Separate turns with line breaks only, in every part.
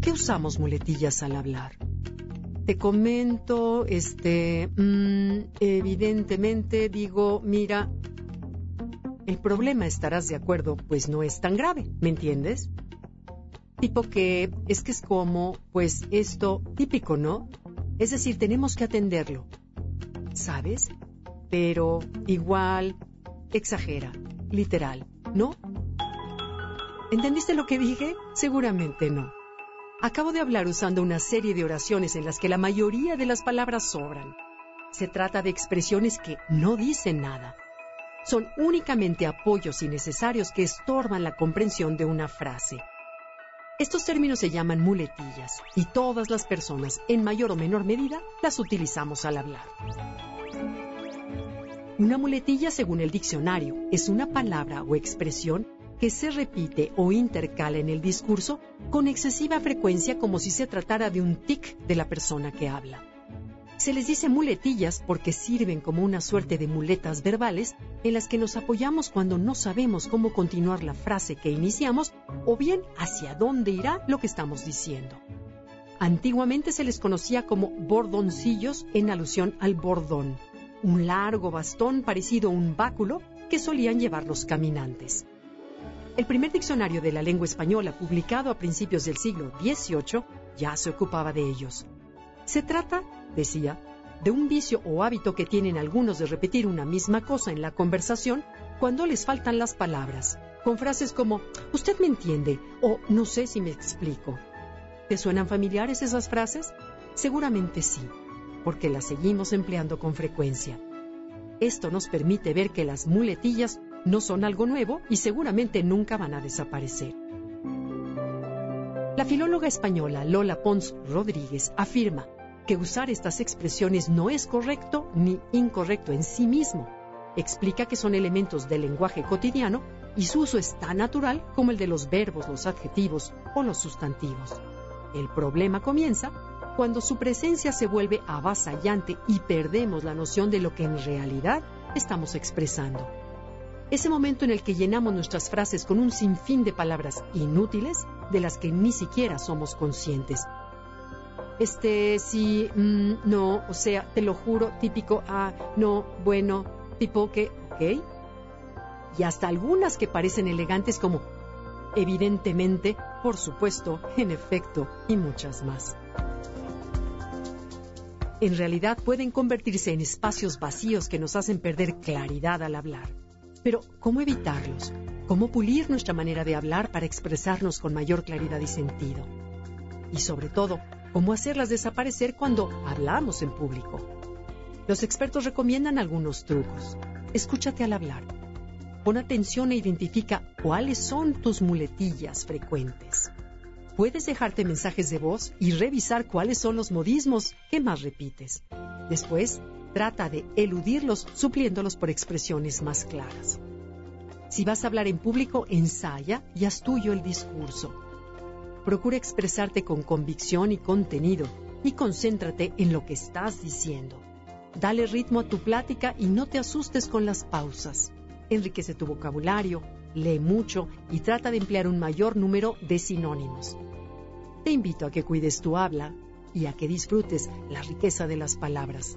¿Por qué usamos muletillas al hablar? Te comento, este, mm, evidentemente digo, mira, el problema estarás de acuerdo, pues no es tan grave, ¿me entiendes? Tipo que es que es como, pues esto típico, ¿no? Es decir, tenemos que atenderlo, ¿sabes? Pero igual, exagera, literal, ¿no? ¿Entendiste lo que dije? Seguramente no. Acabo de hablar usando una serie de oraciones en las que la mayoría de las palabras sobran. Se trata de expresiones que no dicen nada. Son únicamente apoyos innecesarios que estorban la comprensión de una frase. Estos términos se llaman muletillas y todas las personas, en mayor o menor medida, las utilizamos al hablar. Una muletilla, según el diccionario, es una palabra o expresión que se repite o intercala en el discurso con excesiva frecuencia como si se tratara de un tic de la persona que habla. Se les dice muletillas porque sirven como una suerte de muletas verbales en las que nos apoyamos cuando no sabemos cómo continuar la frase que iniciamos o bien hacia dónde irá lo que estamos diciendo. Antiguamente se les conocía como bordoncillos en alusión al bordón, un largo bastón parecido a un báculo que solían llevar los caminantes. El primer diccionario de la lengua española, publicado a principios del siglo XVIII, ya se ocupaba de ellos. Se trata, decía, de un vicio o hábito que tienen algunos de repetir una misma cosa en la conversación cuando les faltan las palabras, con frases como usted me entiende o no sé si me explico. ¿Te suenan familiares esas frases? Seguramente sí, porque las seguimos empleando con frecuencia. Esto nos permite ver que las muletillas no son algo nuevo y seguramente nunca van a desaparecer. La filóloga española Lola Pons Rodríguez afirma que usar estas expresiones no es correcto ni incorrecto en sí mismo. Explica que son elementos del lenguaje cotidiano y su uso es tan natural como el de los verbos, los adjetivos o los sustantivos. El problema comienza cuando su presencia se vuelve avasallante y perdemos la noción de lo que en realidad estamos expresando ese momento en el que llenamos nuestras frases con un sinfín de palabras inútiles de las que ni siquiera somos conscientes. Este, sí, mm, no, o sea, te lo juro, típico, ah, no, bueno, tipo que, ok. Y hasta algunas que parecen elegantes como, evidentemente, por supuesto, en efecto, y muchas más. En realidad pueden convertirse en espacios vacíos que nos hacen perder claridad al hablar. Pero, ¿cómo evitarlos? ¿Cómo pulir nuestra manera de hablar para expresarnos con mayor claridad y sentido? Y sobre todo, ¿cómo hacerlas desaparecer cuando hablamos en público? Los expertos recomiendan algunos trucos. Escúchate al hablar. Pon atención e identifica cuáles son tus muletillas frecuentes. Puedes dejarte mensajes de voz y revisar cuáles son los modismos que más repites. Después, Trata de eludirlos supliéndolos por expresiones más claras. Si vas a hablar en público, ensaya y haz tuyo el discurso. Procura expresarte con convicción y contenido y concéntrate en lo que estás diciendo. Dale ritmo a tu plática y no te asustes con las pausas. Enriquece tu vocabulario, lee mucho y trata de emplear un mayor número de sinónimos. Te invito a que cuides tu habla y a que disfrutes la riqueza de las palabras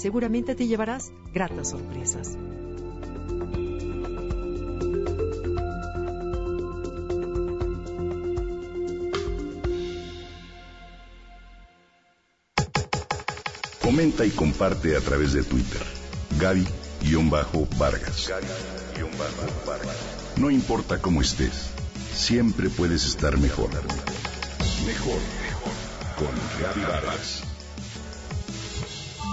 seguramente te llevarás gratas sorpresas.
Comenta y comparte a través de Twitter. Gaby-Vargas. No importa cómo estés, siempre puedes estar mejor. Mejor, mejor. Con Gaby Vargas.